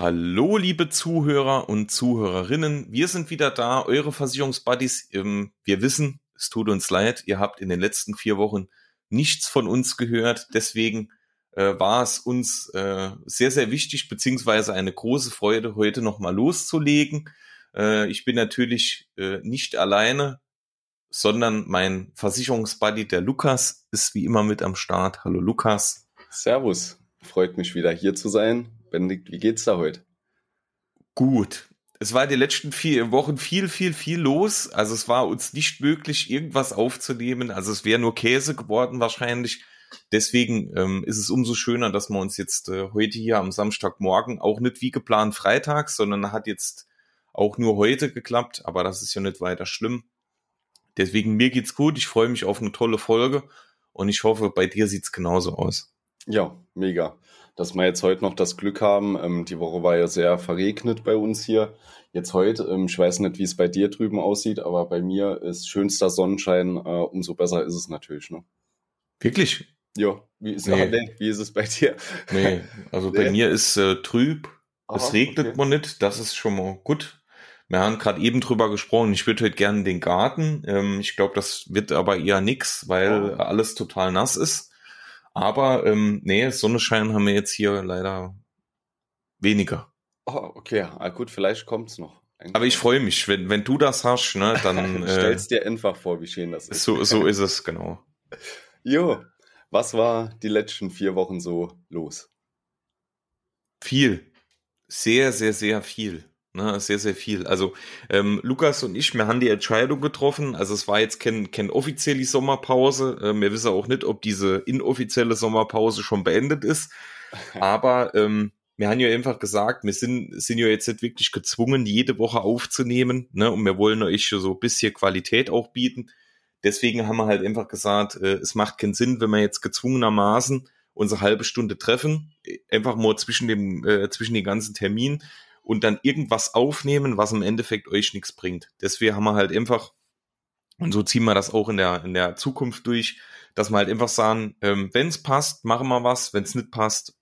Hallo, liebe Zuhörer und Zuhörerinnen. Wir sind wieder da, eure Versicherungsbuddies. Wir wissen, es tut uns leid, ihr habt in den letzten vier Wochen nichts von uns gehört. Deswegen äh, war es uns äh, sehr, sehr wichtig, beziehungsweise eine große Freude, heute nochmal loszulegen. Äh, ich bin natürlich nicht alleine, sondern mein Versicherungsbuddy, der Lukas, ist wie immer mit am Start. Hallo Lukas. Servus, freut mich wieder hier zu sein. Benedikt, wie geht's da heute? Gut. Es war die letzten vier Wochen viel, viel, viel los. Also es war uns nicht möglich, irgendwas aufzunehmen. Also es wäre nur Käse geworden wahrscheinlich. Deswegen ähm, ist es umso schöner, dass wir uns jetzt äh, heute hier am Samstagmorgen auch nicht wie geplant freitags, sondern hat jetzt auch nur heute geklappt. Aber das ist ja nicht weiter schlimm. Deswegen mir geht's gut. Ich freue mich auf eine tolle Folge und ich hoffe, bei dir sieht's genauso aus. Ja, mega dass wir jetzt heute noch das Glück haben. Ähm, die Woche war ja sehr verregnet bei uns hier. Jetzt heute, ähm, ich weiß nicht, wie es bei dir drüben aussieht, aber bei mir ist schönster Sonnenschein, äh, umso besser ist es natürlich. Ne? Wirklich? Ja, wie ist, nee. nee, wie ist es bei dir? Nee, also nee. bei mir ist äh, trüb. Aha, es regnet okay. man nicht, das ist schon mal gut. Wir haben gerade eben drüber gesprochen, ich würde heute gerne den Garten. Ähm, ich glaube, das wird aber eher nix, weil oh. alles total nass ist. Aber ähm, nee, Sonnenschein haben wir jetzt hier leider weniger. Oh, okay, ah, gut, vielleicht kommt's noch. Aber ich freue mich, wenn, wenn du das hast, ne, dann. äh, Stellst dir einfach vor, wie schön das ist. So, so ist es, genau. Jo, was war die letzten vier Wochen so los? Viel. Sehr, sehr, sehr viel. Ne, sehr, sehr viel. Also ähm, Lukas und ich, wir haben die Entscheidung getroffen. Also es war jetzt kein, kein offizielle Sommerpause. Äh, wir wissen auch nicht, ob diese inoffizielle Sommerpause schon beendet ist. Aber ähm, wir haben ja einfach gesagt, wir sind, sind ja jetzt nicht wirklich gezwungen, jede Woche aufzunehmen. Ne? Und wir wollen euch so ein bisschen Qualität auch bieten. Deswegen haben wir halt einfach gesagt, äh, es macht keinen Sinn, wenn wir jetzt gezwungenermaßen unsere halbe Stunde treffen, einfach mal zwischen dem, äh, zwischen den ganzen Terminen und dann irgendwas aufnehmen, was im Endeffekt euch nichts bringt. Deswegen haben wir halt einfach, und so ziehen wir das auch in der, in der Zukunft durch, dass wir halt einfach sagen, ähm, wenn es passt, machen wir was, wenn es nicht passt,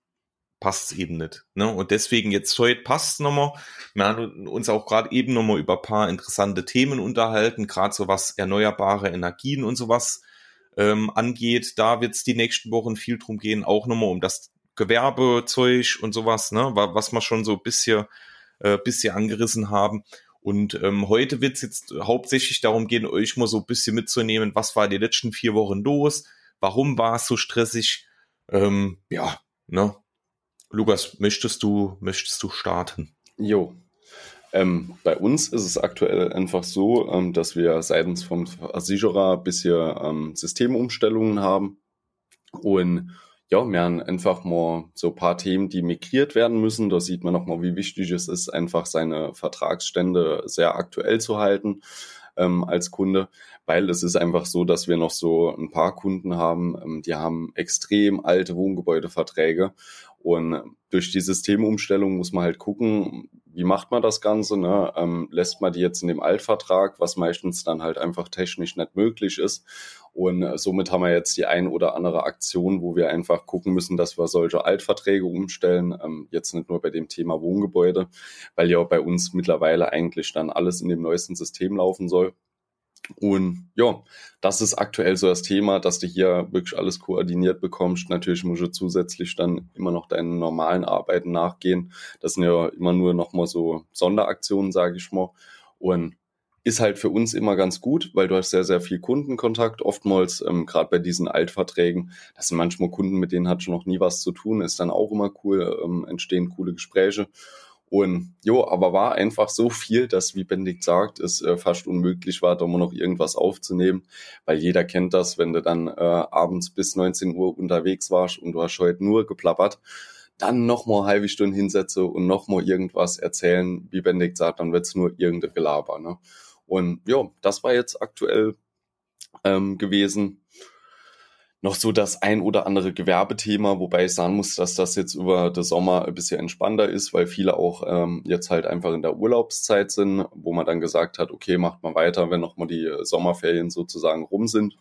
passt es eben nicht. Ne? Und deswegen jetzt heute passt es nochmal. Wir haben uns auch gerade eben nochmal über paar interessante Themen unterhalten, gerade so was erneuerbare Energien und sowas ähm, angeht. Da wird es die nächsten Wochen viel drum gehen, auch nochmal um das Gewerbezeug und sowas, ne, was man schon so ein bisschen äh, bisschen angerissen haben. Und ähm, heute wird es jetzt hauptsächlich darum gehen, euch mal so ein bisschen mitzunehmen, was war die letzten vier Wochen los, warum war es so stressig. Ähm, ja, ne? Lukas, möchtest du, möchtest du starten? Jo. Ähm, bei uns ist es aktuell einfach so, ähm, dass wir seitens vom Versicherer bisher ähm, Systemumstellungen haben. Und ja, wir haben einfach mal so ein paar Themen, die migriert werden müssen. Da sieht man nochmal, wie wichtig es ist, einfach seine Vertragsstände sehr aktuell zu halten ähm, als Kunde, weil es ist einfach so, dass wir noch so ein paar Kunden haben, ähm, die haben extrem alte Wohngebäudeverträge und durch die Systemumstellung muss man halt gucken, wie macht man das Ganze? Ne? Ähm, lässt man die jetzt in dem Altvertrag, was meistens dann halt einfach technisch nicht möglich ist. Und äh, somit haben wir jetzt die ein oder andere Aktion, wo wir einfach gucken müssen, dass wir solche Altverträge umstellen. Ähm, jetzt nicht nur bei dem Thema Wohngebäude, weil ja bei uns mittlerweile eigentlich dann alles in dem neuesten System laufen soll. Und ja, das ist aktuell so das Thema, dass du hier wirklich alles koordiniert bekommst. Natürlich musst du zusätzlich dann immer noch deinen normalen Arbeiten nachgehen. Das sind ja immer nur noch mal so Sonderaktionen, sage ich mal. Und ist halt für uns immer ganz gut, weil du hast sehr, sehr viel Kundenkontakt. Oftmals, ähm, gerade bei diesen Altverträgen, das sind manchmal Kunden, mit denen hat schon noch nie was zu tun, ist dann auch immer cool, ähm, entstehen coole Gespräche. Und jo, aber war einfach so viel, dass, wie Benedikt sagt, es äh, fast unmöglich war, da mal noch irgendwas aufzunehmen, weil jeder kennt das, wenn du dann äh, abends bis 19 Uhr unterwegs warst und du hast heute nur geplappert, dann noch mal eine halbe Stunde hinsetze und noch mal irgendwas erzählen, wie Benedikt sagt, dann wird's nur irgendein Gelaber. Ne? Und ja, das war jetzt aktuell ähm, gewesen noch so das ein oder andere Gewerbethema, wobei ich sagen muss, dass das jetzt über den Sommer ein bisschen entspannter ist, weil viele auch ähm, jetzt halt einfach in der Urlaubszeit sind, wo man dann gesagt hat, okay, macht mal weiter, wenn nochmal die Sommerferien sozusagen rum sind.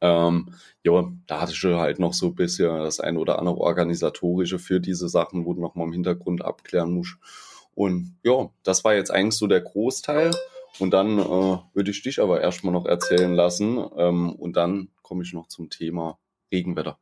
Ähm, ja, da hatte ich halt noch so ein bisschen das ein oder andere organisatorische für diese Sachen, wo du nochmal im Hintergrund abklären musst. Und ja, das war jetzt eigentlich so der Großteil. Und dann äh, würde ich dich aber erstmal noch erzählen lassen. Ähm, und dann komme ich noch zum Thema Regenwetter.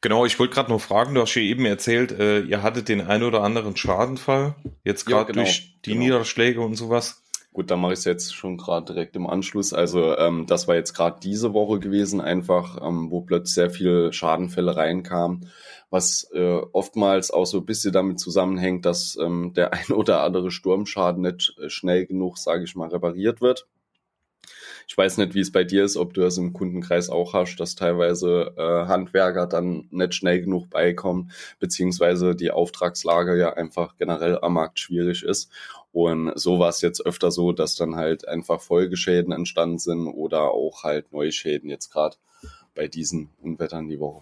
Genau, ich wollte gerade noch fragen, du hast ja eben erzählt, äh, ihr hattet den ein oder anderen Schadenfall, jetzt gerade ja, genau, durch die genau. Niederschläge und sowas. Gut, dann mache ich es jetzt schon gerade direkt im Anschluss. Also ähm, das war jetzt gerade diese Woche gewesen, einfach, ähm, wo plötzlich sehr viele Schadenfälle reinkamen, was äh, oftmals auch so ein bisschen damit zusammenhängt, dass ähm, der ein oder andere Sturmschaden nicht äh, schnell genug, sage ich mal, repariert wird. Ich weiß nicht, wie es bei dir ist, ob du das im Kundenkreis auch hast, dass teilweise äh, Handwerker dann nicht schnell genug beikommen, beziehungsweise die Auftragslage ja einfach generell am Markt schwierig ist. Und so war es jetzt öfter so, dass dann halt einfach Folgeschäden entstanden sind oder auch halt neue Schäden jetzt gerade bei diesen Unwettern die Woche.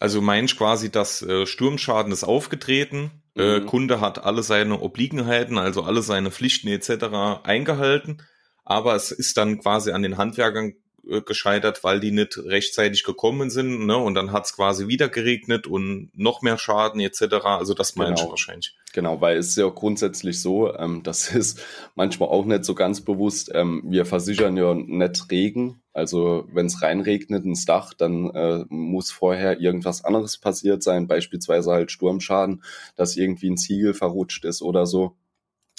Also meinst quasi, dass äh, Sturmschaden ist aufgetreten, äh, mhm. äh, Kunde hat alle seine Obliegenheiten, also alle seine Pflichten etc. eingehalten aber es ist dann quasi an den Handwerkern äh, gescheitert, weil die nicht rechtzeitig gekommen sind, ne? Und dann hat es quasi wieder geregnet und noch mehr Schaden etc. Also das meinst genau. du wahrscheinlich. Genau, weil es ist ja grundsätzlich so, ähm, das ist manchmal auch nicht so ganz bewusst. Ähm, wir versichern ja nicht Regen. Also wenn es reinregnet ins Dach, dann äh, muss vorher irgendwas anderes passiert sein, beispielsweise halt Sturmschaden, dass irgendwie ein Ziegel verrutscht ist oder so.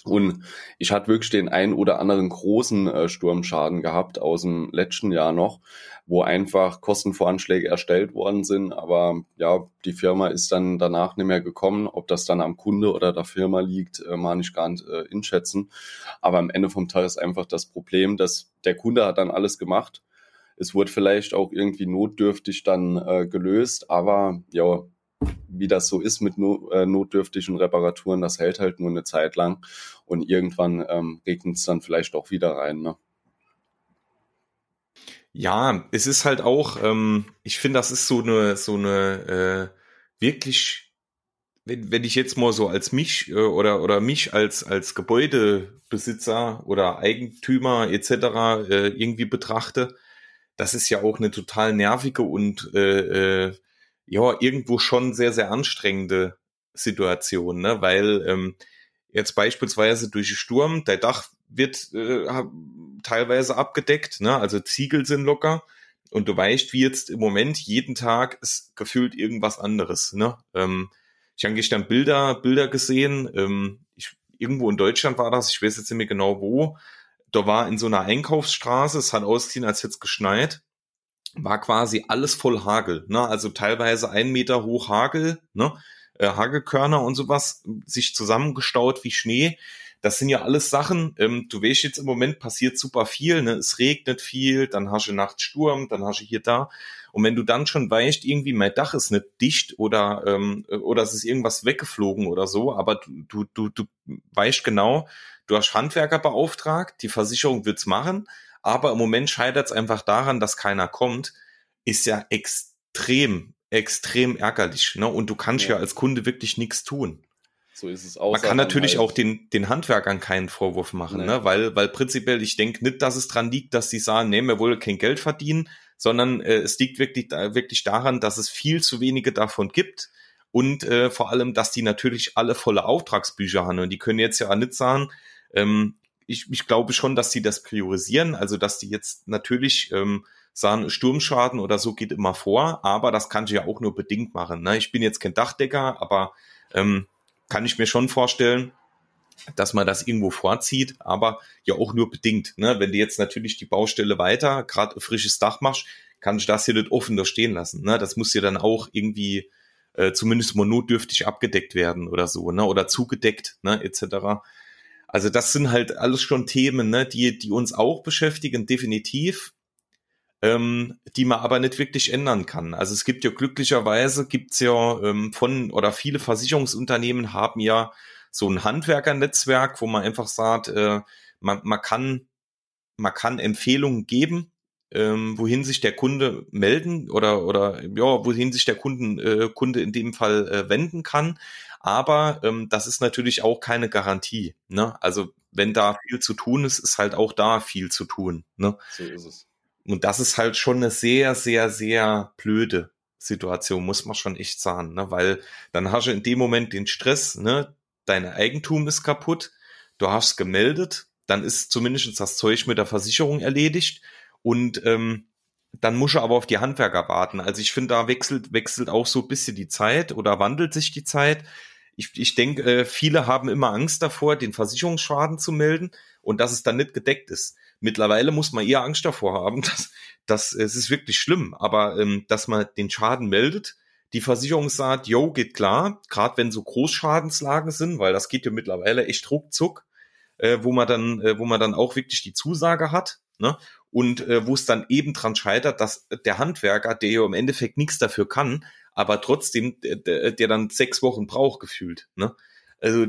Und ich hatte wirklich den einen oder anderen großen äh, Sturmschaden gehabt aus dem letzten Jahr noch, wo einfach Kostenvoranschläge erstellt worden sind, aber ja, die Firma ist dann danach nicht mehr gekommen. Ob das dann am Kunde oder der Firma liegt, äh, mag ich gar nicht äh, inschätzen. Aber am Ende vom Tag ist einfach das Problem, dass der Kunde hat dann alles gemacht. Es wurde vielleicht auch irgendwie notdürftig dann äh, gelöst, aber ja, wie das so ist mit äh, notdürftigen Reparaturen, das hält halt nur eine Zeit lang und irgendwann ähm, regnet es dann vielleicht auch wieder rein. Ne? Ja, es ist halt auch, ähm, ich finde, das ist so eine, so eine äh, wirklich, wenn, wenn ich jetzt mal so als mich äh, oder, oder mich als, als Gebäudebesitzer oder Eigentümer etc. Äh, irgendwie betrachte, das ist ja auch eine total nervige und äh, äh, ja, irgendwo schon sehr, sehr anstrengende Situation, ne? weil ähm, jetzt beispielsweise durch Sturm, der Dach wird äh, teilweise abgedeckt, ne? also Ziegel sind locker und du weißt, wie jetzt im Moment jeden Tag ist gefühlt irgendwas anderes. Ne? Ähm, ich habe gestern Bilder, Bilder gesehen, ähm, ich, irgendwo in Deutschland war das, ich weiß jetzt nicht mehr genau wo, da war in so einer Einkaufsstraße, es hat ausgesehen, als hätte es geschneit war quasi alles voll Hagel, ne? Also teilweise ein Meter hoch Hagel, ne? Äh, Hagelkörner und sowas, sich zusammengestaut wie Schnee. Das sind ja alles Sachen, ähm, du weißt jetzt im Moment passiert super viel, ne? Es regnet viel, dann hast du nachts Sturm, dann hast du hier da. Und wenn du dann schon weißt, irgendwie mein Dach ist nicht dicht oder, ähm, oder es ist irgendwas weggeflogen oder so, aber du, du, du, weißt genau, du hast Handwerker beauftragt, die Versicherung wird's machen, aber im Moment scheitert es einfach daran, dass keiner kommt, ist ja extrem, extrem ärgerlich. Ne? Und du kannst ja, ja als Kunde wirklich nichts tun. So ist es auch. Man kann natürlich halt auch den, den Handwerkern keinen Vorwurf machen, nee. ne? weil, weil prinzipiell, ich denke nicht, dass es dran liegt, dass sie sagen, nee, wir wollen kein Geld verdienen, sondern äh, es liegt wirklich, da, wirklich daran, dass es viel zu wenige davon gibt und äh, vor allem, dass die natürlich alle volle Auftragsbücher haben und die können jetzt ja auch nicht sagen, ähm, ich, ich glaube schon, dass sie das priorisieren, also dass die jetzt natürlich ähm, sagen, Sturmschaden oder so geht immer vor, aber das kann ich ja auch nur bedingt machen. Ne? Ich bin jetzt kein Dachdecker, aber ähm, kann ich mir schon vorstellen, dass man das irgendwo vorzieht, aber ja auch nur bedingt. Ne? Wenn du jetzt natürlich die Baustelle weiter, gerade frisches Dach machst, kann ich das hier nicht offen da stehen lassen. Ne? Das muss ja dann auch irgendwie äh, zumindest mal notdürftig abgedeckt werden oder so, ne? Oder zugedeckt, ne, etc. Also das sind halt alles schon Themen, ne, die, die uns auch beschäftigen, definitiv, ähm, die man aber nicht wirklich ändern kann. Also es gibt ja glücklicherweise, gibt's ja ähm, von, oder viele Versicherungsunternehmen haben ja so ein Handwerkernetzwerk, wo man einfach sagt, äh, man, man kann man kann Empfehlungen geben, ähm, wohin sich der Kunde melden oder oder ja, wohin sich der Kunden äh, Kunde in dem Fall äh, wenden kann. Aber ähm, das ist natürlich auch keine Garantie. Ne? Also wenn da viel zu tun ist, ist halt auch da viel zu tun. Ne? So ist es. Und das ist halt schon eine sehr, sehr, sehr blöde Situation, muss man schon echt sagen, ne? weil dann hast du in dem Moment den Stress, ne? dein Eigentum ist kaputt, du hast gemeldet, dann ist zumindest das Zeug mit der Versicherung erledigt und ähm, dann muss er aber auf die Handwerker warten. Also ich finde, da wechselt, wechselt auch so ein bisschen die Zeit oder wandelt sich die Zeit. Ich, ich denke, äh, viele haben immer Angst davor, den Versicherungsschaden zu melden und dass es dann nicht gedeckt ist. Mittlerweile muss man eher Angst davor haben, dass, dass es ist wirklich schlimm, aber ähm, dass man den Schaden meldet, die Versicherung sagt, yo, geht klar, gerade wenn so Großschadenslagen sind, weil das geht ja mittlerweile echt ruckzuck, äh, wo man dann, äh, wo man dann auch wirklich die Zusage hat, ne? Und äh, wo es dann eben dran scheitert, dass der Handwerker, der ja im Endeffekt nichts dafür kann, aber trotzdem, der, der dann sechs Wochen braucht, gefühlt. Ne? Also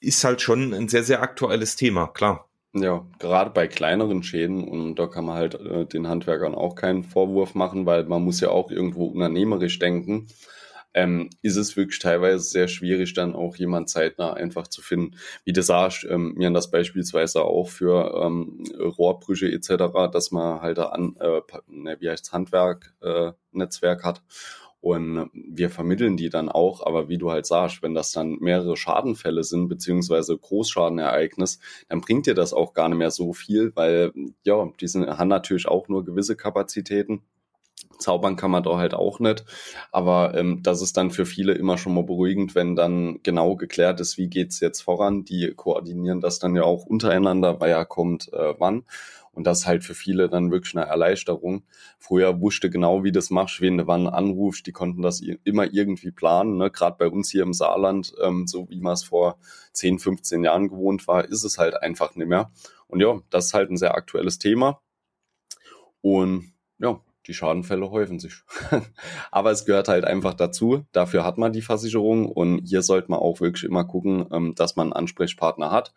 ist halt schon ein sehr, sehr aktuelles Thema, klar. Ja, gerade bei kleineren Schäden und da kann man halt äh, den Handwerkern auch keinen Vorwurf machen, weil man muss ja auch irgendwo unternehmerisch denken. Ähm, ist es wirklich teilweise sehr schwierig, dann auch jemand zeitnah einfach zu finden. Wie du sagst, ähm, mir das beispielsweise auch für ähm, Rohrbrüche etc., dass man halt ein, äh, ne, wie heißt Handwerk, äh, Netzwerk hat und wir vermitteln die dann auch, aber wie du halt sagst, wenn das dann mehrere Schadenfälle sind, beziehungsweise Großschadenereignis, dann bringt dir das auch gar nicht mehr so viel, weil ja, die sind, haben natürlich auch nur gewisse Kapazitäten. Zaubern kann man da halt auch nicht. Aber ähm, das ist dann für viele immer schon mal beruhigend, wenn dann genau geklärt ist, wie geht's jetzt voran. Die koordinieren das dann ja auch untereinander, weil ja kommt äh, wann. Und das ist halt für viele dann wirklich eine Erleichterung. Früher wusste genau, wie das machst, wen du wann anrufst. Die konnten das immer irgendwie planen. Ne? Gerade bei uns hier im Saarland, ähm, so wie man es vor 10, 15 Jahren gewohnt war, ist es halt einfach nicht mehr. Und ja, das ist halt ein sehr aktuelles Thema. Und ja, die Schadenfälle häufen sich. Aber es gehört halt einfach dazu. Dafür hat man die Versicherung und hier sollte man auch wirklich immer gucken, ähm, dass man einen Ansprechpartner hat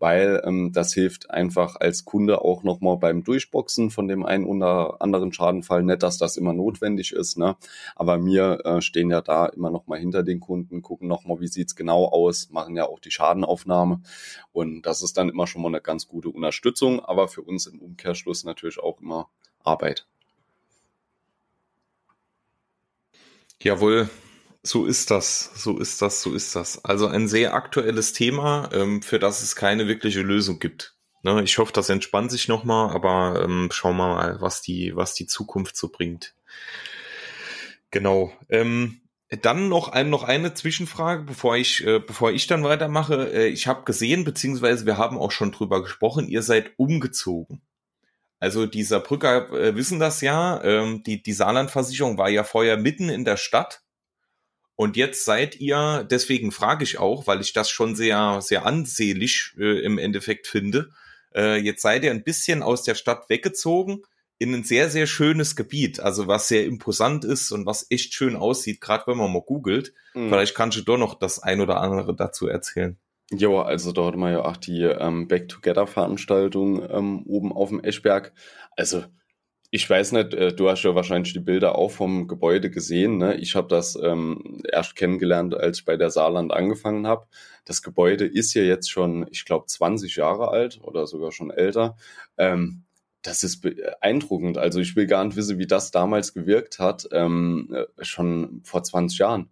weil ähm, das hilft einfach als Kunde auch nochmal beim Durchboxen von dem einen oder anderen Schadenfall. Nicht, dass das immer notwendig ist, ne? aber wir äh, stehen ja da immer nochmal hinter den Kunden, gucken nochmal, wie sieht's genau aus, machen ja auch die Schadenaufnahme und das ist dann immer schon mal eine ganz gute Unterstützung, aber für uns im Umkehrschluss natürlich auch immer Arbeit. Jawohl, so ist das, so ist das, so ist das. Also ein sehr aktuelles Thema, ähm, für das es keine wirkliche Lösung gibt. Ne, ich hoffe, das entspannt sich nochmal, aber ähm, schauen wir mal, was die, was die Zukunft so bringt. Genau. Ähm, dann noch, ein, noch eine Zwischenfrage, bevor ich, äh, bevor ich dann weitermache. Äh, ich habe gesehen, beziehungsweise wir haben auch schon drüber gesprochen, ihr seid umgezogen. Also dieser Brücker äh, wissen das ja. Ähm, die, die Saarlandversicherung war ja vorher mitten in der Stadt und jetzt seid ihr, deswegen frage ich auch, weil ich das schon sehr, sehr ansehlich äh, im Endeffekt finde, äh, jetzt seid ihr ein bisschen aus der Stadt weggezogen in ein sehr, sehr schönes Gebiet, also was sehr imposant ist und was echt schön aussieht, gerade wenn man mal googelt. Mhm. Vielleicht kannst du doch noch das ein oder andere dazu erzählen. Ja, also dort haben wir ja auch die ähm, Back-Together-Veranstaltung ähm, oben auf dem Eschberg. Also ich weiß nicht, äh, du hast ja wahrscheinlich die Bilder auch vom Gebäude gesehen. Ne? Ich habe das ähm, erst kennengelernt, als ich bei der Saarland angefangen habe. Das Gebäude ist ja jetzt schon, ich glaube, 20 Jahre alt oder sogar schon älter. Ähm, das ist beeindruckend. Also ich will gar nicht wissen, wie das damals gewirkt hat, ähm, äh, schon vor 20 Jahren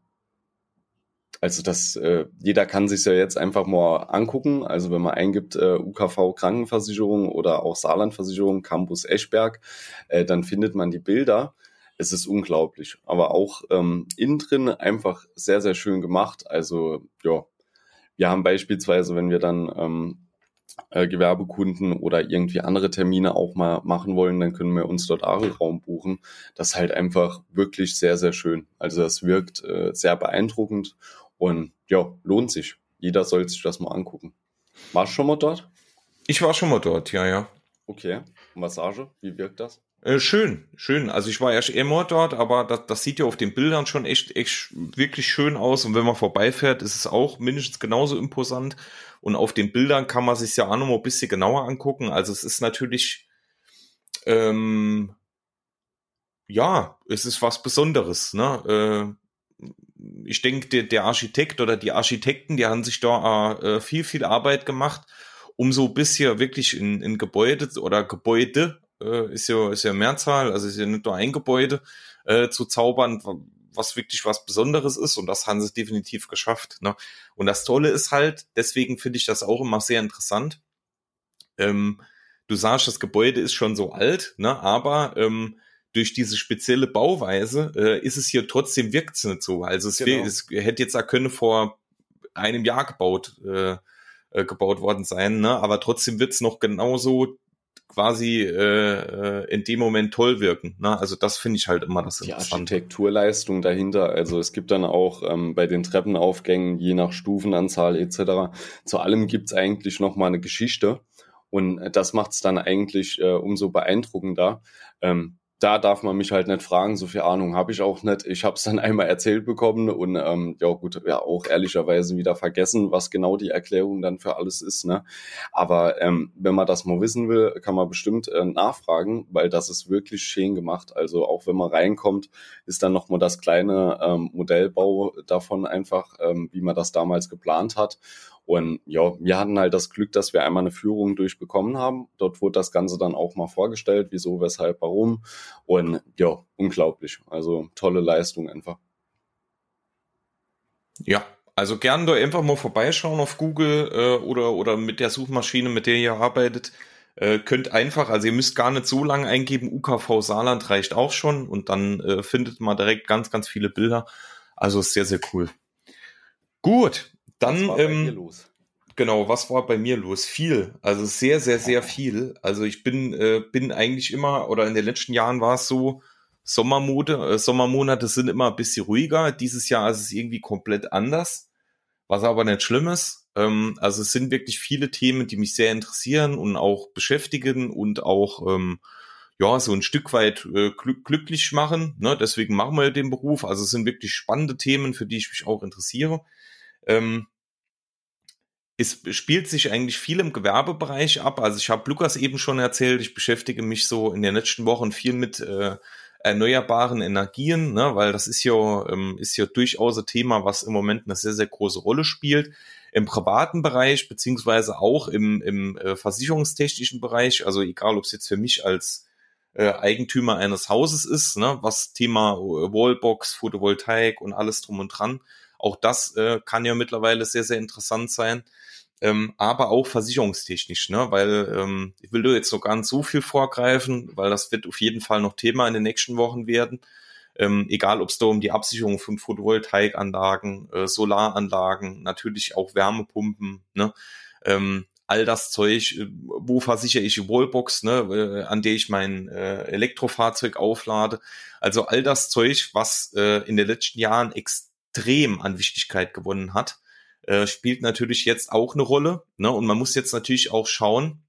also das, äh, jeder kann sich ja jetzt einfach mal angucken. Also wenn man eingibt äh, UKV Krankenversicherung oder auch Saarlandversicherung Campus Eschberg, äh, dann findet man die Bilder. Es ist unglaublich, aber auch ähm, innen drin einfach sehr, sehr schön gemacht. Also ja, wir haben beispielsweise, wenn wir dann ähm, äh, Gewerbekunden oder irgendwie andere Termine auch mal machen wollen, dann können wir uns dort Ari-Raum buchen. Das ist halt einfach wirklich sehr, sehr schön. Also das wirkt äh, sehr beeindruckend und ja, lohnt sich. Jeder soll sich das mal angucken. Warst du schon mal dort? Ich war schon mal dort, ja, ja. Okay. Massage, wie wirkt das? Äh, schön, schön. Also ich war erst immer dort, aber das, das sieht ja auf den Bildern schon echt, echt wirklich schön aus. Und wenn man vorbeifährt, ist es auch mindestens genauso imposant. Und auf den Bildern kann man sich ja auch noch mal ein bisschen genauer angucken. Also es ist natürlich, ähm, ja, es ist was Besonderes. Ne? Äh, ich denke, der, der Architekt oder die Architekten, die haben sich da äh, viel, viel Arbeit gemacht, um so bisher wirklich in, in Gebäude oder Gebäude äh, ist ja, ist ja Mehrzahl, also ist ja nicht nur ein Gebäude äh, zu zaubern, was wirklich was Besonderes ist und das haben sie definitiv geschafft. Ne? Und das Tolle ist halt, deswegen finde ich das auch immer sehr interessant. Ähm, du sagst, das Gebäude ist schon so alt, ne? aber ähm, durch diese spezielle Bauweise äh, ist es hier trotzdem wirkt es nicht so. Also es, genau. es hätte jetzt da können vor einem Jahr gebaut äh, äh, gebaut worden sein, ne? aber trotzdem wird es noch genauso quasi äh, äh, in dem Moment toll wirken. Ne? Also das finde ich halt immer das Die Architekturleistung dahinter, also es gibt dann auch ähm, bei den Treppenaufgängen, je nach Stufenanzahl etc., zu allem gibt's eigentlich noch mal eine Geschichte und das macht's dann eigentlich äh, umso beeindruckender. Ähm, da darf man mich halt nicht fragen, so viel Ahnung habe ich auch nicht. Ich habe es dann einmal erzählt bekommen und ähm, ja gut, ja auch ehrlicherweise wieder vergessen, was genau die Erklärung dann für alles ist. Ne? Aber ähm, wenn man das mal wissen will, kann man bestimmt äh, nachfragen, weil das ist wirklich schön gemacht. Also auch wenn man reinkommt, ist dann nochmal das kleine ähm, Modellbau davon einfach, ähm, wie man das damals geplant hat. Und ja, wir hatten halt das Glück, dass wir einmal eine Führung durchbekommen haben. Dort wurde das Ganze dann auch mal vorgestellt, wieso, weshalb, warum. Und ja, unglaublich. Also tolle Leistung einfach. Ja, also gern da einfach mal vorbeischauen auf Google äh, oder, oder mit der Suchmaschine, mit der ihr arbeitet. Äh, könnt einfach, also ihr müsst gar nicht so lange eingeben, UKV Saarland reicht auch schon und dann äh, findet man direkt ganz, ganz viele Bilder. Also sehr, sehr cool. Gut, dann, ähm, genau, was war bei mir los? Viel, also sehr, sehr, sehr viel. Also ich bin, äh, bin eigentlich immer, oder in den letzten Jahren war es so, Sommermode, äh, Sommermonate sind immer ein bisschen ruhiger. Dieses Jahr ist es irgendwie komplett anders, was aber nicht schlimm ist. Ähm, also es sind wirklich viele Themen, die mich sehr interessieren und auch beschäftigen und auch ähm, ja so ein Stück weit äh, glück glücklich machen. Ne? Deswegen machen wir den Beruf. Also es sind wirklich spannende Themen, für die ich mich auch interessiere. Ähm, es spielt sich eigentlich viel im Gewerbebereich ab. Also ich habe Lukas eben schon erzählt, ich beschäftige mich so in den letzten Wochen viel mit äh, erneuerbaren Energien, ne, weil das ist ja, ähm, ist ja durchaus ein Thema, was im Moment eine sehr, sehr große Rolle spielt. Im privaten Bereich, beziehungsweise auch im, im äh, versicherungstechnischen Bereich, also egal ob es jetzt für mich als äh, Eigentümer eines Hauses ist, ne, was Thema äh, Wallbox, Photovoltaik und alles drum und dran auch das äh, kann ja mittlerweile sehr, sehr interessant sein. Ähm, aber auch versicherungstechnisch, ne? weil ähm, ich will da jetzt noch gar nicht so viel vorgreifen, weil das wird auf jeden Fall noch Thema in den nächsten Wochen werden. Ähm, egal, ob es da um die Absicherung von Photovoltaikanlagen, äh, Solaranlagen, natürlich auch Wärmepumpen, ne? ähm, all das Zeug, äh, wo versichere ich Wallbox, ne, äh, an der ich mein äh, Elektrofahrzeug auflade. Also all das Zeug, was äh, in den letzten Jahren extrem extrem an Wichtigkeit gewonnen hat, äh, spielt natürlich jetzt auch eine Rolle. Ne? Und man muss jetzt natürlich auch schauen,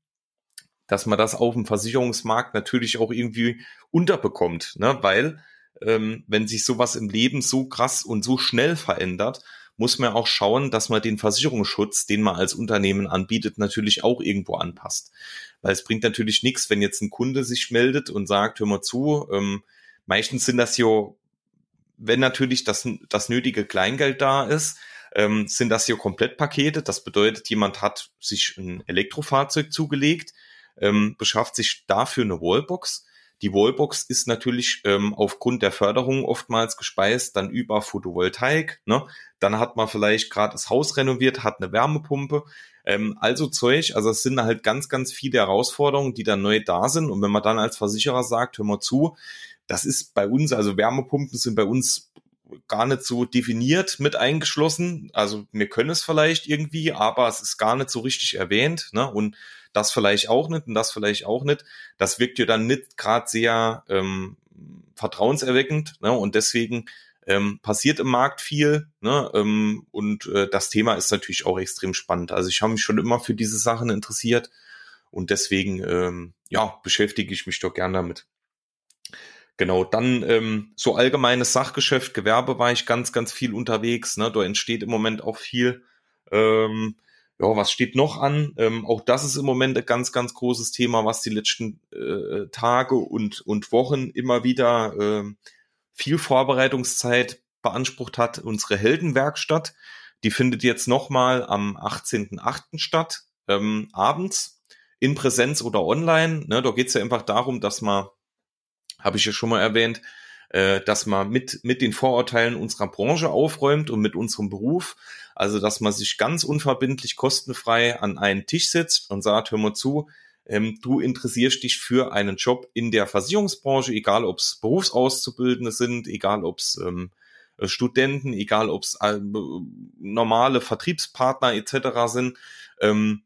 dass man das auf dem Versicherungsmarkt natürlich auch irgendwie unterbekommt, ne? weil ähm, wenn sich sowas im Leben so krass und so schnell verändert, muss man auch schauen, dass man den Versicherungsschutz, den man als Unternehmen anbietet, natürlich auch irgendwo anpasst. Weil es bringt natürlich nichts, wenn jetzt ein Kunde sich meldet und sagt, hör mal zu, ähm, meistens sind das ja wenn natürlich das, das nötige Kleingeld da ist, ähm, sind das hier Komplettpakete. Das bedeutet, jemand hat sich ein Elektrofahrzeug zugelegt, ähm, beschafft sich dafür eine Wallbox. Die Wallbox ist natürlich ähm, aufgrund der Förderung oftmals gespeist dann über Photovoltaik. Ne? Dann hat man vielleicht gerade das Haus renoviert, hat eine Wärmepumpe. Ähm, also Zeug, also es sind halt ganz, ganz viele Herausforderungen, die dann neu da sind. Und wenn man dann als Versicherer sagt, hör mal zu, das ist bei uns, also Wärmepumpen sind bei uns gar nicht so definiert mit eingeschlossen. Also wir können es vielleicht irgendwie, aber es ist gar nicht so richtig erwähnt. Ne? Und das vielleicht auch nicht und das vielleicht auch nicht. Das wirkt ja dann nicht gerade sehr ähm, vertrauenserweckend. Ne? Und deswegen ähm, passiert im Markt viel. Ne? Ähm, und äh, das Thema ist natürlich auch extrem spannend. Also ich habe mich schon immer für diese Sachen interessiert und deswegen ähm, ja beschäftige ich mich doch gern damit. Genau, dann ähm, so allgemeines Sachgeschäft, Gewerbe war ich ganz, ganz viel unterwegs. Ne? Da entsteht im Moment auch viel. Ähm, ja, was steht noch an? Ähm, auch das ist im Moment ein ganz, ganz großes Thema, was die letzten äh, Tage und, und Wochen immer wieder äh, viel Vorbereitungszeit beansprucht hat. Unsere Heldenwerkstatt, die findet jetzt nochmal am 18.8. statt, ähm, abends in Präsenz oder online. Ne, da geht es ja einfach darum, dass man, habe ich ja schon mal erwähnt, äh, dass man mit, mit den Vorurteilen unserer Branche aufräumt und mit unserem Beruf. Also, dass man sich ganz unverbindlich, kostenfrei an einen Tisch setzt und sagt, hör mal zu, ähm, du interessierst dich für einen Job in der Versicherungsbranche, egal ob es Berufsauszubildende sind, egal ob es ähm, Studenten, egal ob es äh, normale Vertriebspartner etc. sind. Ähm,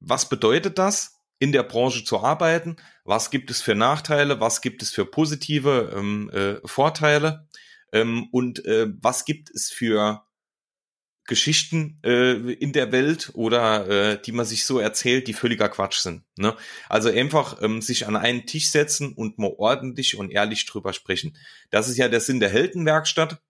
was bedeutet das? In der Branche zu arbeiten. Was gibt es für Nachteile? Was gibt es für positive ähm, äh, Vorteile? Ähm, und äh, was gibt es für Geschichten äh, in der Welt oder äh, die man sich so erzählt, die völliger Quatsch sind. Ne? Also einfach ähm, sich an einen Tisch setzen und mal ordentlich und ehrlich drüber sprechen. Das ist ja der Sinn der Heldenwerkstatt.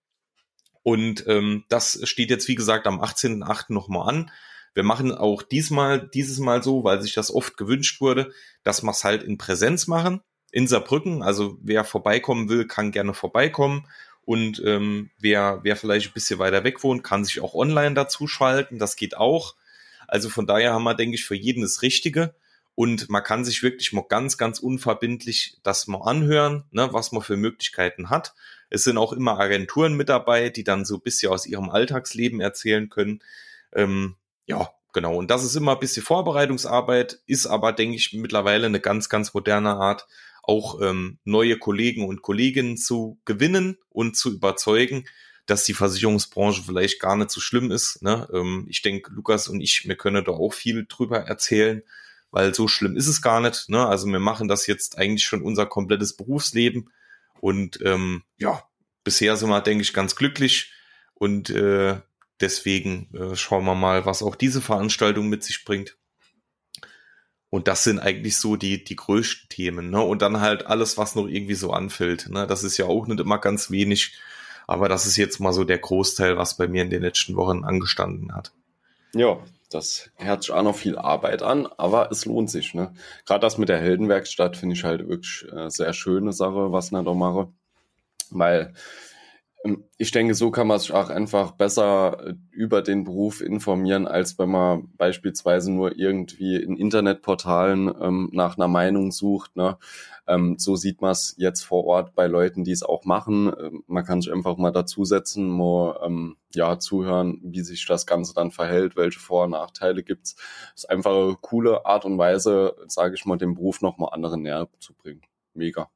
Und ähm, das steht jetzt, wie gesagt, am 18.8. nochmal an. Wir machen auch diesmal, dieses Mal so, weil sich das oft gewünscht wurde, dass wir es halt in Präsenz machen, in Saarbrücken. Also wer vorbeikommen will, kann gerne vorbeikommen. Und ähm, wer, wer vielleicht ein bisschen weiter weg wohnt, kann sich auch online dazu schalten. Das geht auch. Also von daher haben wir, denke ich, für jeden das Richtige. Und man kann sich wirklich mal ganz, ganz unverbindlich das mal anhören, ne, was man für Möglichkeiten hat. Es sind auch immer Agenturen mit dabei, die dann so ein bisschen aus ihrem Alltagsleben erzählen können. Ähm, ja, genau. Und das ist immer ein bisschen Vorbereitungsarbeit, ist aber, denke ich, mittlerweile eine ganz, ganz moderne Art, auch ähm, neue Kollegen und Kolleginnen zu gewinnen und zu überzeugen, dass die Versicherungsbranche vielleicht gar nicht so schlimm ist. Ne? Ähm, ich denke, Lukas und ich, wir können da auch viel drüber erzählen, weil so schlimm ist es gar nicht. Ne? Also wir machen das jetzt eigentlich schon unser komplettes Berufsleben und ähm, ja, bisher sind wir, denke ich, ganz glücklich und äh, Deswegen äh, schauen wir mal, was auch diese Veranstaltung mit sich bringt. Und das sind eigentlich so die, die größten Themen. Ne? Und dann halt alles, was noch irgendwie so anfällt. Ne? Das ist ja auch nicht immer ganz wenig. Aber das ist jetzt mal so der Großteil, was bei mir in den letzten Wochen angestanden hat. Ja, das hört sich auch noch viel Arbeit an, aber es lohnt sich. Ne? Gerade das mit der Heldenwerkstatt finde ich halt wirklich äh, sehr schöne Sache, was ich da mache. Weil ich denke, so kann man sich auch einfach besser äh, über den Beruf informieren, als wenn man beispielsweise nur irgendwie in Internetportalen ähm, nach einer Meinung sucht. Ne? Ähm, so sieht man es jetzt vor Ort bei Leuten, die es auch machen. Ähm, man kann sich einfach mal dazusetzen, mal ähm, ja, zuhören, wie sich das Ganze dann verhält, welche Vor- und Nachteile gibt's. Das ist einfach eine coole Art und Weise, sage ich mal, den Beruf nochmal anderen näher zu bringen. Mega.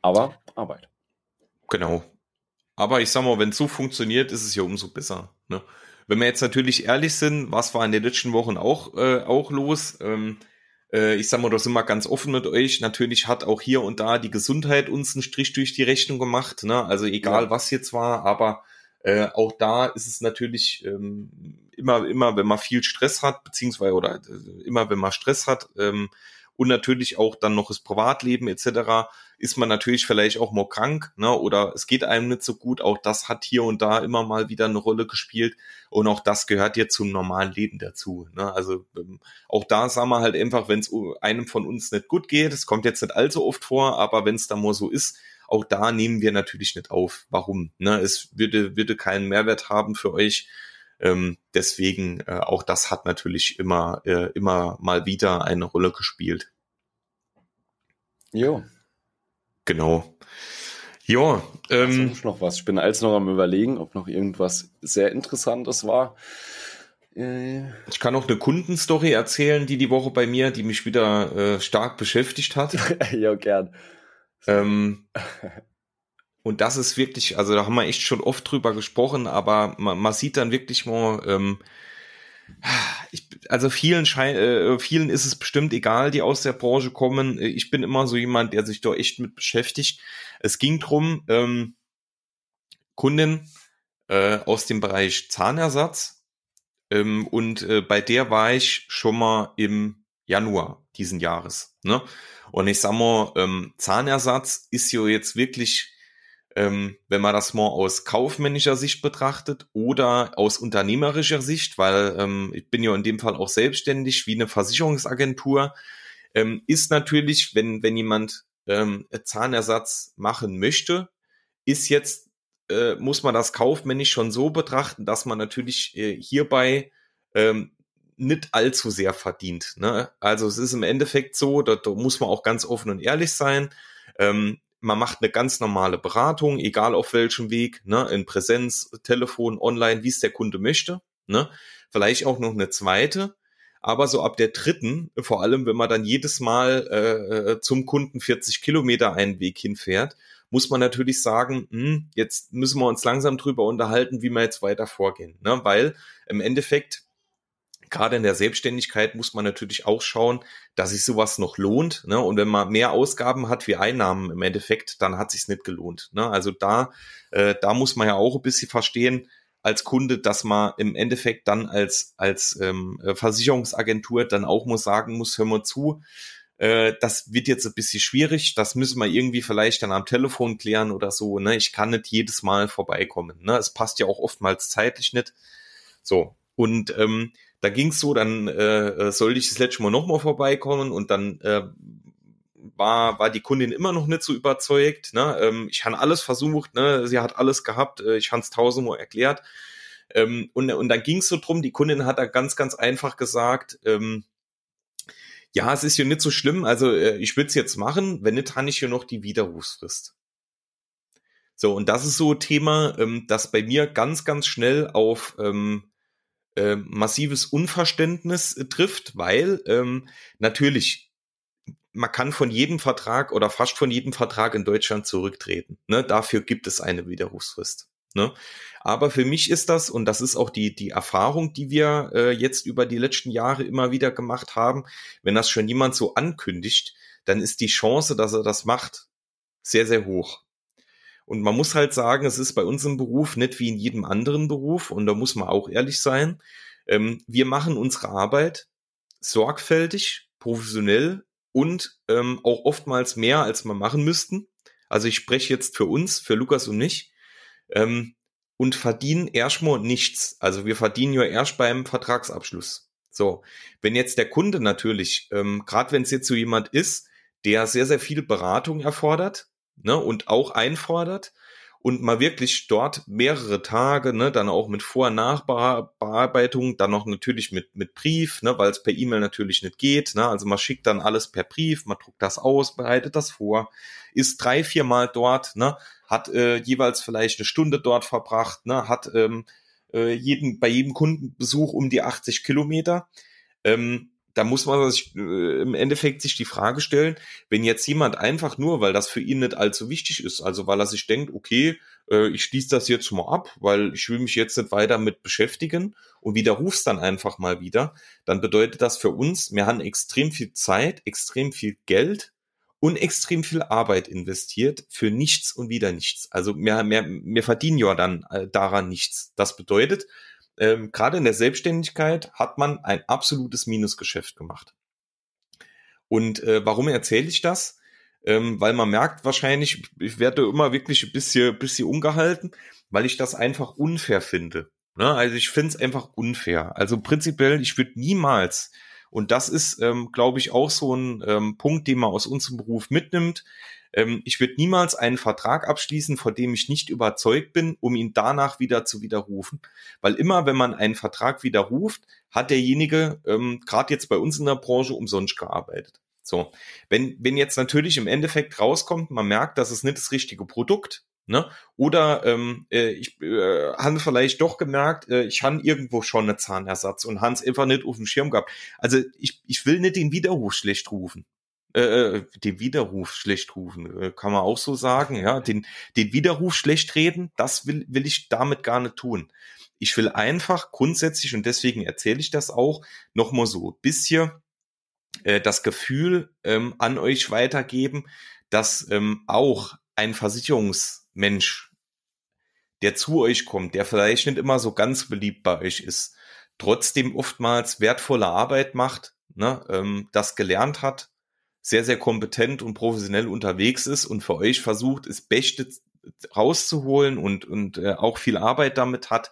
Aber Arbeit. Genau. Aber ich sag mal, wenn es so funktioniert, ist es ja umso besser. Ne? Wenn wir jetzt natürlich ehrlich sind, was war in den letzten Wochen auch, äh, auch los? Ähm, äh, ich sag mal, da sind wir ganz offen mit euch. Natürlich hat auch hier und da die Gesundheit uns einen Strich durch die Rechnung gemacht. Ne? Also egal, ja. was jetzt war, aber äh, auch da ist es natürlich ähm, immer, immer, wenn man viel Stress hat, beziehungsweise oder äh, immer, wenn man Stress hat, ähm, und natürlich auch dann noch das Privatleben etc. ist man natürlich vielleicht auch mal krank, ne? Oder es geht einem nicht so gut. Auch das hat hier und da immer mal wieder eine Rolle gespielt und auch das gehört jetzt zum normalen Leben dazu. Ne? Also ähm, auch da sagen wir halt einfach, wenn es einem von uns nicht gut geht, es kommt jetzt nicht allzu oft vor, aber wenn es da mal so ist, auch da nehmen wir natürlich nicht auf. Warum? Ne? Es würde, würde keinen Mehrwert haben für euch. Ähm, deswegen äh, auch das hat natürlich immer, äh, immer mal wieder eine Rolle gespielt. Jo. Genau. Ja, ähm, also noch was. Ich bin als noch am überlegen, ob noch irgendwas sehr Interessantes war. Äh, ich kann noch eine Kundenstory erzählen, die die Woche bei mir, die mich wieder äh, stark beschäftigt hat. ja, gern. Ähm, und das ist wirklich, also da haben wir echt schon oft drüber gesprochen, aber man, man sieht dann wirklich mal, ähm, ich, also vielen schein, äh, vielen ist es bestimmt egal, die aus der Branche kommen. Ich bin immer so jemand, der sich da echt mit beschäftigt. Es ging drum, ähm, Kundin äh, aus dem Bereich Zahnersatz ähm, und äh, bei der war ich schon mal im Januar diesen Jahres. Ne? Und ich sag mal, ähm, Zahnersatz ist ja jetzt wirklich ähm, wenn man das mal aus kaufmännischer Sicht betrachtet oder aus unternehmerischer Sicht, weil ähm, ich bin ja in dem Fall auch selbstständig wie eine Versicherungsagentur, ähm, ist natürlich, wenn, wenn jemand ähm, Zahnersatz machen möchte, ist jetzt, äh, muss man das kaufmännisch schon so betrachten, dass man natürlich äh, hierbei ähm, nicht allzu sehr verdient. Ne? Also es ist im Endeffekt so, da, da muss man auch ganz offen und ehrlich sein. Ähm, man macht eine ganz normale Beratung, egal auf welchem Weg, ne? in Präsenz, Telefon, online, wie es der Kunde möchte. Ne? Vielleicht auch noch eine zweite. Aber so ab der dritten, vor allem wenn man dann jedes Mal äh, äh zum Kunden 40 Kilometer einen Weg hinfährt, muss man natürlich sagen, hm, jetzt müssen wir uns langsam drüber unterhalten, wie wir jetzt weiter vorgehen. Ne? Weil im Endeffekt, gerade in der Selbstständigkeit muss man natürlich auch schauen, dass sich sowas noch lohnt. Ne? Und wenn man mehr Ausgaben hat wie Einnahmen im Endeffekt, dann hat sich's nicht gelohnt. Ne? Also da, äh, da muss man ja auch ein bisschen verstehen, als Kunde, dass man im Endeffekt dann als, als ähm, Versicherungsagentur dann auch muss sagen muss, hör mal zu, äh, das wird jetzt ein bisschen schwierig, das müssen wir irgendwie vielleicht dann am Telefon klären oder so, ne? Ich kann nicht jedes Mal vorbeikommen, ne? Es passt ja auch oftmals zeitlich nicht. So, und ähm, da ging's so, dann äh, äh sollte ich das letzte Mal nochmal vorbeikommen und dann äh, war, war die Kundin immer noch nicht so überzeugt. Ne? Ähm, ich habe alles versucht, ne? sie hat alles gehabt, äh, ich habe es tausendmal erklärt. Ähm, und, und dann ging es so drum, die Kundin hat da ganz, ganz einfach gesagt, ähm, ja, es ist ja nicht so schlimm, also äh, ich würde jetzt machen, wenn nicht, habe ich ja noch die Widerrufsfrist. So, und das ist so ein Thema, ähm, das bei mir ganz, ganz schnell auf ähm, äh, massives Unverständnis äh, trifft, weil ähm, natürlich, man kann von jedem Vertrag oder fast von jedem Vertrag in Deutschland zurücktreten. Ne? Dafür gibt es eine Widerrufsfrist. Ne? Aber für mich ist das, und das ist auch die, die Erfahrung, die wir äh, jetzt über die letzten Jahre immer wieder gemacht haben, wenn das schon jemand so ankündigt, dann ist die Chance, dass er das macht, sehr, sehr hoch. Und man muss halt sagen, es ist bei uns im Beruf nicht wie in jedem anderen Beruf, und da muss man auch ehrlich sein. Ähm, wir machen unsere Arbeit sorgfältig, professionell und ähm, auch oftmals mehr, als wir machen müssten. Also ich spreche jetzt für uns, für Lukas und mich ähm, und verdienen erstmal nichts. Also wir verdienen ja erst beim Vertragsabschluss. So, wenn jetzt der Kunde natürlich, ähm, gerade wenn es jetzt so jemand ist, der sehr, sehr viel Beratung erfordert ne, und auch einfordert, und mal wirklich dort mehrere Tage, ne, dann auch mit Vor- und Nachbearbeitung, dann noch natürlich mit, mit Brief, ne, weil es per E-Mail natürlich nicht geht. Ne, also man schickt dann alles per Brief, man druckt das aus, bereitet das vor, ist drei, vier Mal dort, ne, hat äh, jeweils vielleicht eine Stunde dort verbracht, ne, hat ähm, äh, jeden, bei jedem Kundenbesuch um die 80 Kilometer. Ähm, da muss man sich äh, im Endeffekt sich die Frage stellen, wenn jetzt jemand einfach nur, weil das für ihn nicht allzu wichtig ist, also weil er sich denkt, okay, äh, ich schließe das jetzt mal ab, weil ich will mich jetzt nicht weiter mit beschäftigen und widerruf's dann einfach mal wieder, dann bedeutet das für uns, wir haben extrem viel Zeit, extrem viel Geld und extrem viel Arbeit investiert für nichts und wieder nichts. Also wir, wir, wir verdienen ja dann äh, daran nichts. Das bedeutet, ähm, gerade in der Selbstständigkeit hat man ein absolutes Minusgeschäft gemacht. Und äh, warum erzähle ich das? Ähm, weil man merkt wahrscheinlich, ich werde immer wirklich ein bisschen, bisschen ungehalten, weil ich das einfach unfair finde. Ne? Also ich finde es einfach unfair. Also prinzipiell, ich würde niemals, und das ist, ähm, glaube ich, auch so ein ähm, Punkt, den man aus unserem Beruf mitnimmt, ähm, ich würde niemals einen Vertrag abschließen, vor dem ich nicht überzeugt bin, um ihn danach wieder zu widerrufen. Weil immer, wenn man einen Vertrag widerruft, hat derjenige, ähm, gerade jetzt bei uns in der Branche, umsonst gearbeitet. So, wenn, wenn jetzt natürlich im Endeffekt rauskommt, man merkt, dass es nicht das richtige Produkt, Ne? Oder ähm, äh, ich äh, habe vielleicht doch gemerkt, äh, ich habe irgendwo schon einen Zahnersatz und habe es einfach nicht auf dem Schirm gehabt. Also ich, ich will nicht den Widerruf schlecht rufen äh, äh, den Widerruf schlecht rufen, äh, kann man auch so sagen, ja, den, den Widerruf schlecht reden, das will, will ich damit gar nicht tun. Ich will einfach grundsätzlich, und deswegen erzähle ich das auch, nochmal so ein bisschen äh, das Gefühl ähm, an euch weitergeben, dass ähm, auch ein Versicherungsmensch, der zu euch kommt, der vielleicht nicht immer so ganz beliebt bei euch ist, trotzdem oftmals wertvolle Arbeit macht, ne, ähm, das gelernt hat, sehr, sehr kompetent und professionell unterwegs ist und für euch versucht, das Beste rauszuholen und, und äh, auch viel Arbeit damit hat,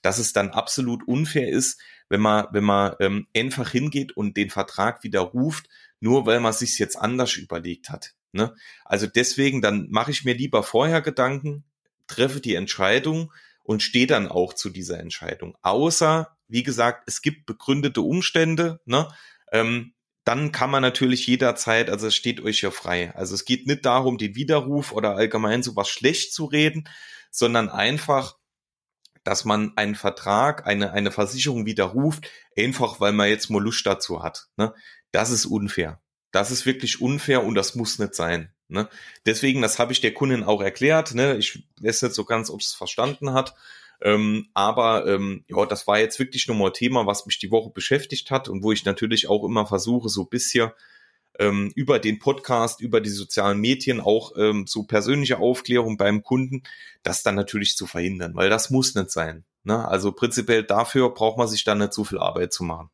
dass es dann absolut unfair ist, wenn man, wenn man ähm, einfach hingeht und den Vertrag widerruft, nur weil man sich jetzt anders überlegt hat. Ne? Also deswegen, dann mache ich mir lieber vorher Gedanken, treffe die Entscheidung und stehe dann auch zu dieser Entscheidung. Außer wie gesagt, es gibt begründete Umstände, ne? Ähm, dann kann man natürlich jederzeit, also es steht euch ja frei. Also es geht nicht darum, den Widerruf oder allgemein sowas schlecht zu reden, sondern einfach, dass man einen Vertrag, eine, eine Versicherung widerruft, einfach weil man jetzt mal Lust dazu hat. Ne? Das ist unfair. Das ist wirklich unfair und das muss nicht sein. Ne? Deswegen, das habe ich der Kundin auch erklärt. Ne? Ich weiß nicht so ganz, ob es verstanden hat. Ähm, aber ähm, ja, das war jetzt wirklich nochmal ein Thema, was mich die Woche beschäftigt hat und wo ich natürlich auch immer versuche, so bisher ähm, über den Podcast, über die sozialen Medien auch ähm, so persönliche Aufklärung beim Kunden, das dann natürlich zu verhindern, weil das muss nicht sein. Ne? Also prinzipiell dafür braucht man sich dann nicht so viel Arbeit zu machen.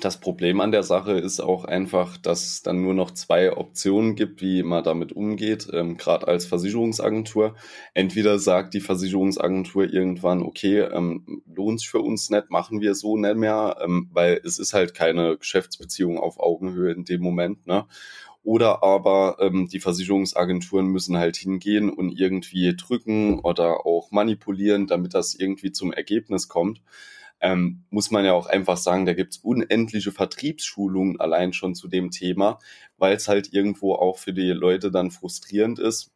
Das Problem an der Sache ist auch einfach, dass es dann nur noch zwei Optionen gibt, wie man damit umgeht, ähm, gerade als Versicherungsagentur. Entweder sagt die Versicherungsagentur irgendwann, okay, ähm, lohnt sich für uns nicht, machen wir so nicht mehr, ähm, weil es ist halt keine Geschäftsbeziehung auf Augenhöhe in dem Moment. Ne? Oder aber ähm, die Versicherungsagenturen müssen halt hingehen und irgendwie drücken oder auch manipulieren, damit das irgendwie zum Ergebnis kommt ähm, muss man ja auch einfach sagen, da gibt's unendliche Vertriebsschulungen allein schon zu dem Thema, weil es halt irgendwo auch für die Zehnmal dann frustrierend ist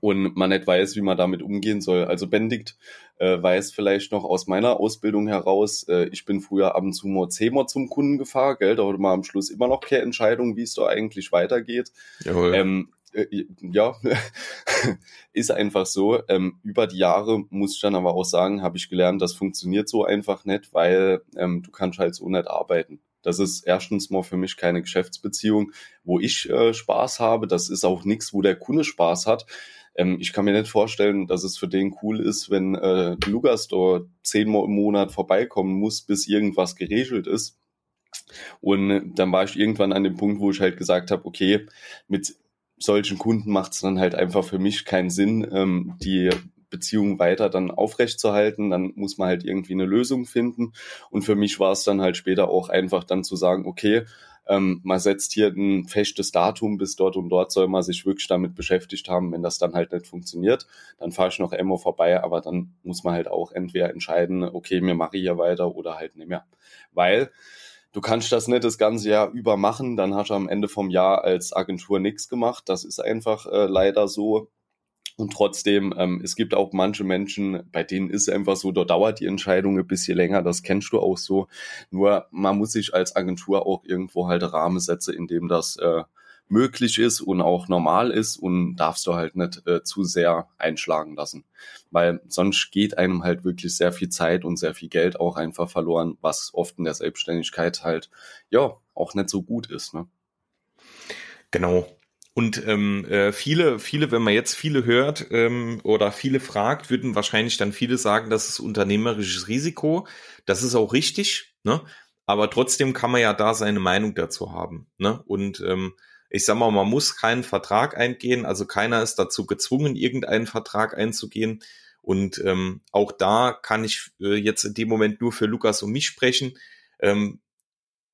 und man nicht weiß, wie man damit umgehen soll. Also Benedikt äh, weiß vielleicht noch aus meiner Ausbildung heraus, äh, ich bin früher ab und zu mal zehnmal zum Kunden gefahren, gell, da hatte man am Schluss immer noch keine Entscheidung, wie es da eigentlich weitergeht. Jawohl. Ähm, äh, ja, ist einfach so. Ähm, über die Jahre muss ich dann aber auch sagen, habe ich gelernt, das funktioniert so einfach nicht, weil ähm, du kannst halt so nicht arbeiten. Das ist erstens mal für mich keine Geschäftsbeziehung, wo ich äh, Spaß habe. Das ist auch nichts, wo der Kunde Spaß hat. Ähm, ich kann mir nicht vorstellen, dass es für den cool ist, wenn äh, Lukas zehnmal im Monat vorbeikommen muss, bis irgendwas geregelt ist. Und dann war ich irgendwann an dem Punkt, wo ich halt gesagt habe, okay, mit solchen Kunden macht es dann halt einfach für mich keinen Sinn, ähm, die Beziehung weiter dann aufrechtzuerhalten. Dann muss man halt irgendwie eine Lösung finden. Und für mich war es dann halt später auch einfach dann zu sagen, okay, ähm, man setzt hier ein festes Datum, bis dort und dort soll man sich wirklich damit beschäftigt haben. Wenn das dann halt nicht funktioniert, dann fahre ich noch immer vorbei, aber dann muss man halt auch entweder entscheiden, okay, mir mache ich hier weiter oder halt nicht mehr. Weil du kannst das nicht das ganze Jahr über machen, dann hast du am Ende vom Jahr als Agentur nichts gemacht. Das ist einfach äh, leider so. Und trotzdem, ähm, es gibt auch manche Menschen, bei denen ist es einfach so, da dauert die Entscheidung ein bisschen länger, das kennst du auch so. Nur man muss sich als Agentur auch irgendwo halt Rahmen setzen, in dem das äh, möglich ist und auch normal ist und darfst du halt nicht äh, zu sehr einschlagen lassen. Weil sonst geht einem halt wirklich sehr viel Zeit und sehr viel Geld auch einfach verloren, was oft in der Selbstständigkeit halt, ja, auch nicht so gut ist. Ne? Genau. Und ähm, äh, viele, viele, wenn man jetzt viele hört ähm, oder viele fragt, würden wahrscheinlich dann viele sagen, das ist unternehmerisches Risiko. Das ist auch richtig, ne? Aber trotzdem kann man ja da seine Meinung dazu haben. Ne? Und ähm, ich sag mal, man muss keinen Vertrag eingehen, also keiner ist dazu gezwungen, irgendeinen Vertrag einzugehen. Und ähm, auch da kann ich äh, jetzt in dem Moment nur für Lukas und mich sprechen. Ähm,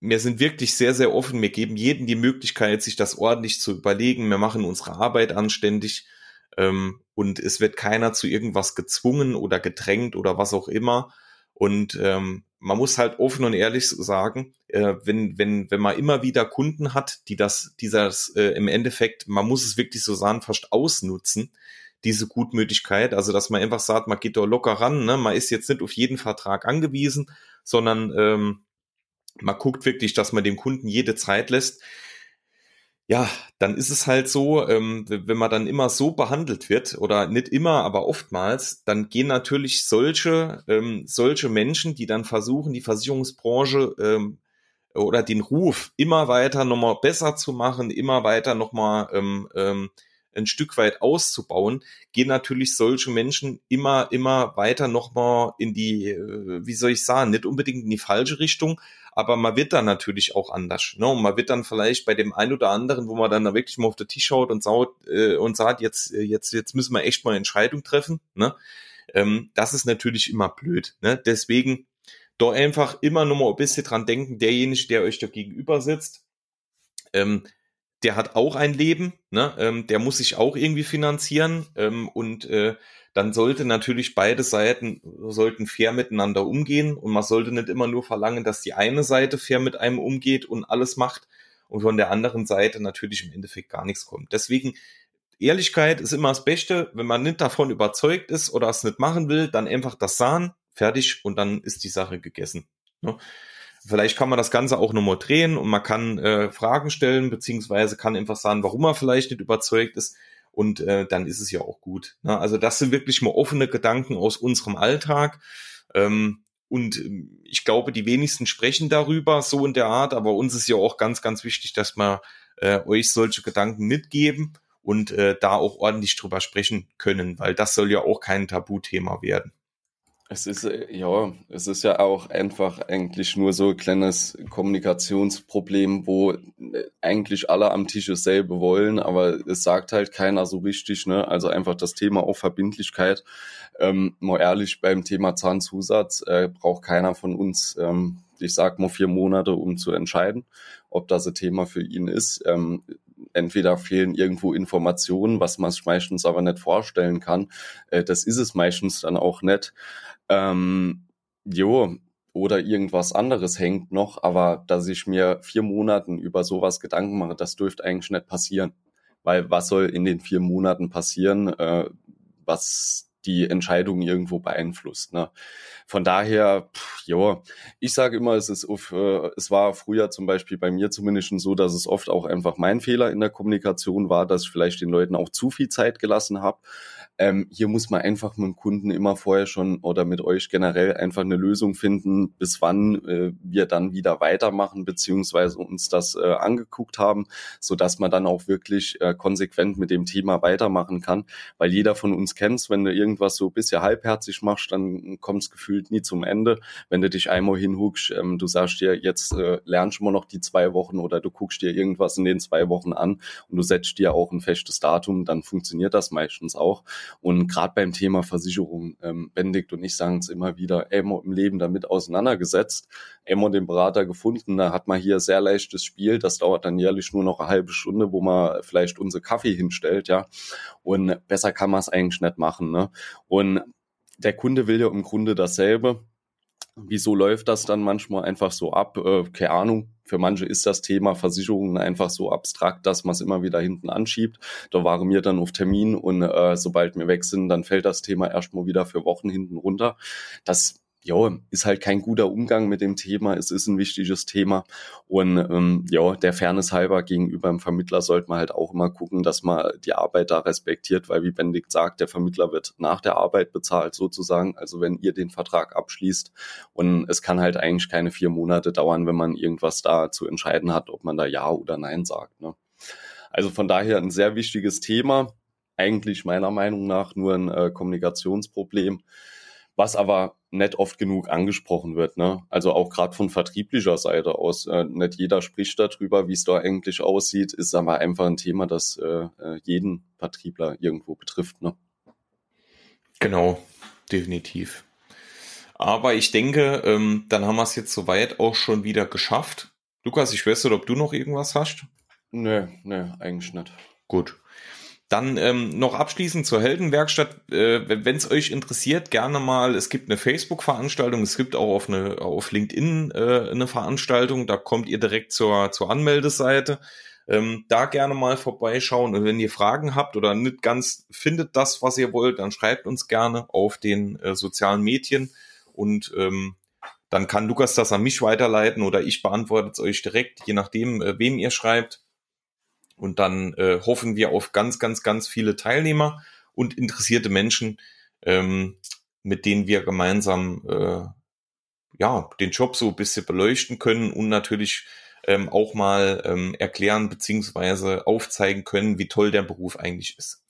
wir sind wirklich sehr, sehr offen. Wir geben jedem die Möglichkeit, sich das ordentlich zu überlegen. Wir machen unsere Arbeit anständig. Ähm, und es wird keiner zu irgendwas gezwungen oder gedrängt oder was auch immer. Und ähm, man muss halt offen und ehrlich sagen, äh, wenn, wenn, wenn man immer wieder Kunden hat, die das, die das äh, im Endeffekt, man muss es wirklich so sagen, fast ausnutzen, diese Gutmütigkeit, also dass man einfach sagt, man geht da locker ran, ne? man ist jetzt nicht auf jeden Vertrag angewiesen, sondern ähm, man guckt wirklich, dass man dem Kunden jede Zeit lässt ja, dann ist es halt so, ähm, wenn man dann immer so behandelt wird, oder nicht immer, aber oftmals, dann gehen natürlich solche, ähm, solche Menschen, die dann versuchen, die Versicherungsbranche ähm, oder den Ruf immer weiter nochmal besser zu machen, immer weiter nochmal ähm, ähm, ein Stück weit auszubauen, gehen natürlich solche Menschen immer, immer weiter nochmal in die, äh, wie soll ich sagen, nicht unbedingt in die falsche Richtung, aber man wird dann natürlich auch anders. Ne? Und man wird dann vielleicht bei dem einen oder anderen, wo man dann da wirklich mal auf den Tisch schaut und, saut, äh, und sagt, jetzt, äh, jetzt, jetzt müssen wir echt mal eine Entscheidung treffen. Ne? Ähm, das ist natürlich immer blöd. Ne? Deswegen doch einfach immer nur mal ein bisschen dran denken, derjenige, der euch da gegenüber sitzt, ähm, der hat auch ein Leben, ne? ähm, der muss sich auch irgendwie finanzieren ähm, und äh, dann sollte natürlich beide Seiten sollten fair miteinander umgehen und man sollte nicht immer nur verlangen, dass die eine Seite fair mit einem umgeht und alles macht und von der anderen Seite natürlich im Endeffekt gar nichts kommt. Deswegen Ehrlichkeit ist immer das Beste. Wenn man nicht davon überzeugt ist oder es nicht machen will, dann einfach das sahen, fertig und dann ist die Sache gegessen. Ne? Vielleicht kann man das Ganze auch nochmal drehen und man kann äh, Fragen stellen, beziehungsweise kann einfach sagen, warum er vielleicht nicht überzeugt ist. Und äh, dann ist es ja auch gut. Ne? Also das sind wirklich mal offene Gedanken aus unserem Alltag. Ähm, und ähm, ich glaube, die wenigsten sprechen darüber so in der Art, aber uns ist ja auch ganz, ganz wichtig, dass wir äh, euch solche Gedanken mitgeben und äh, da auch ordentlich drüber sprechen können, weil das soll ja auch kein Tabuthema werden. Es ist, äh, ja, es ist ja auch einfach eigentlich nur so ein kleines Kommunikationsproblem, wo äh, eigentlich alle am Tisch dasselbe wollen, aber es sagt halt keiner so richtig, ne? Also einfach das Thema auch Verbindlichkeit. Ähm, mal ehrlich, beim Thema Zahnzusatz äh, braucht keiner von uns, ähm, ich sag mal vier Monate, um zu entscheiden, ob das ein Thema für ihn ist. Ähm, entweder fehlen irgendwo Informationen, was man meistens aber nicht vorstellen kann. Äh, das ist es meistens dann auch nicht. Ähm, jo, oder irgendwas anderes hängt noch, aber dass ich mir vier Monaten über sowas Gedanken mache, das dürfte eigentlich nicht passieren. Weil was soll in den vier Monaten passieren, äh, was die Entscheidung irgendwo beeinflusst. Ne? Von daher, pff, ich sage immer, es ist äh, es war früher zum Beispiel bei mir zumindest so, dass es oft auch einfach mein Fehler in der Kommunikation war, dass ich vielleicht den Leuten auch zu viel Zeit gelassen habe. Ähm, hier muss man einfach mit dem Kunden immer vorher schon oder mit euch generell einfach eine Lösung finden, bis wann äh, wir dann wieder weitermachen, beziehungsweise uns das äh, angeguckt haben, so dass man dann auch wirklich äh, konsequent mit dem Thema weitermachen kann. Weil jeder von uns kennt wenn du irgendwas so bisschen halbherzig machst, dann kommt es gefühlt nie zum Ende. Wenn du dich einmal hinhuckst, ähm, du sagst dir, jetzt äh, lernst du mal noch die zwei Wochen oder du guckst dir irgendwas in den zwei Wochen an und du setzt dir auch ein festes Datum, dann funktioniert das meistens auch. Und gerade beim Thema Versicherung, ähm, Benedikt und ich sagen es immer wieder, immer im Leben damit auseinandergesetzt, immer den Berater gefunden, da hat man hier sehr leichtes Spiel, das dauert dann jährlich nur noch eine halbe Stunde, wo man vielleicht unsere Kaffee hinstellt, ja. Und besser kann man es eigentlich nicht machen. Ne? Und der Kunde will ja im Grunde dasselbe. Wieso läuft das dann manchmal einfach so ab? Äh, keine Ahnung. Für manche ist das Thema Versicherungen einfach so abstrakt, dass man es immer wieder hinten anschiebt. Da waren wir dann auf Termin und äh, sobald wir weg sind, dann fällt das Thema erstmal wieder für Wochen hinten runter. Das ja, ist halt kein guter Umgang mit dem Thema. Es ist ein wichtiges Thema. Und ähm, ja, der Fairness halber gegenüber dem Vermittler sollte man halt auch immer gucken, dass man die Arbeit da respektiert, weil wie Benedikt sagt, der Vermittler wird nach der Arbeit bezahlt sozusagen. Also wenn ihr den Vertrag abschließt und es kann halt eigentlich keine vier Monate dauern, wenn man irgendwas da zu entscheiden hat, ob man da Ja oder Nein sagt. Ne? Also von daher ein sehr wichtiges Thema. Eigentlich meiner Meinung nach nur ein äh, Kommunikationsproblem was aber nicht oft genug angesprochen wird. Ne? Also auch gerade von vertrieblicher Seite aus. Äh, nicht jeder spricht darüber, wie es da eigentlich aussieht, ist aber einfach ein Thema, das äh, äh, jeden Vertriebler irgendwo betrifft. Ne? Genau, definitiv. Aber ich denke, ähm, dann haben wir es jetzt soweit auch schon wieder geschafft. Lukas, ich weiß nicht, ob du noch irgendwas hast. Nee, nee, eigentlich nicht. Gut. Dann ähm, noch abschließend zur Heldenwerkstatt. Äh, Wenn es euch interessiert, gerne mal. Es gibt eine Facebook-Veranstaltung, es gibt auch auf, eine, auf LinkedIn äh, eine Veranstaltung. Da kommt ihr direkt zur, zur Anmeldeseite. Ähm, da gerne mal vorbeischauen. Und wenn ihr Fragen habt oder nicht ganz findet das, was ihr wollt, dann schreibt uns gerne auf den äh, sozialen Medien. Und ähm, dann kann Lukas das an mich weiterleiten oder ich beantworte es euch direkt, je nachdem, äh, wem ihr schreibt. Und dann äh, hoffen wir auf ganz, ganz, ganz viele Teilnehmer und interessierte Menschen, ähm, mit denen wir gemeinsam äh, ja den Job so ein bisschen beleuchten können und natürlich ähm, auch mal ähm, erklären beziehungsweise aufzeigen können, wie toll der Beruf eigentlich ist.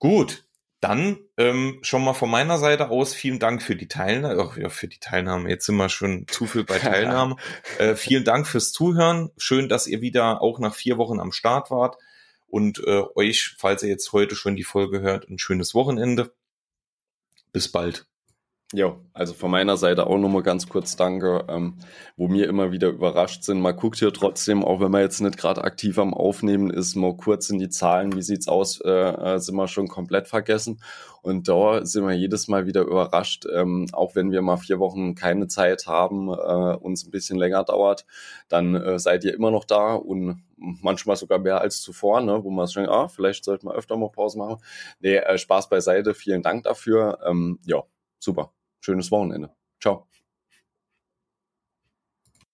Gut, dann ähm, schon mal von meiner Seite aus vielen Dank für die Teilnahme. ja, für die Teilnahme. Jetzt sind wir schon zu viel bei Teilnahme. äh, vielen Dank fürs Zuhören. Schön, dass ihr wieder auch nach vier Wochen am Start wart. Und äh, euch, falls ihr jetzt heute schon die Folge hört, ein schönes Wochenende. Bis bald. Ja, also von meiner Seite auch nochmal ganz kurz Danke, ähm, wo mir immer wieder überrascht sind. Man guckt hier trotzdem, auch wenn man jetzt nicht gerade aktiv am Aufnehmen ist, mal kurz in die Zahlen, wie sieht's aus, äh, äh, sind wir schon komplett vergessen. Und da sind wir jedes Mal wieder überrascht, ähm, auch wenn wir mal vier Wochen keine Zeit haben, äh, uns ein bisschen länger dauert, dann äh, seid ihr immer noch da und manchmal sogar mehr als zuvor, ne, wo man denkt, ah, vielleicht sollten wir öfter mal Pause machen. Nee, äh, Spaß beiseite, vielen Dank dafür. Ähm, ja, super schönes Wochenende. Ciao.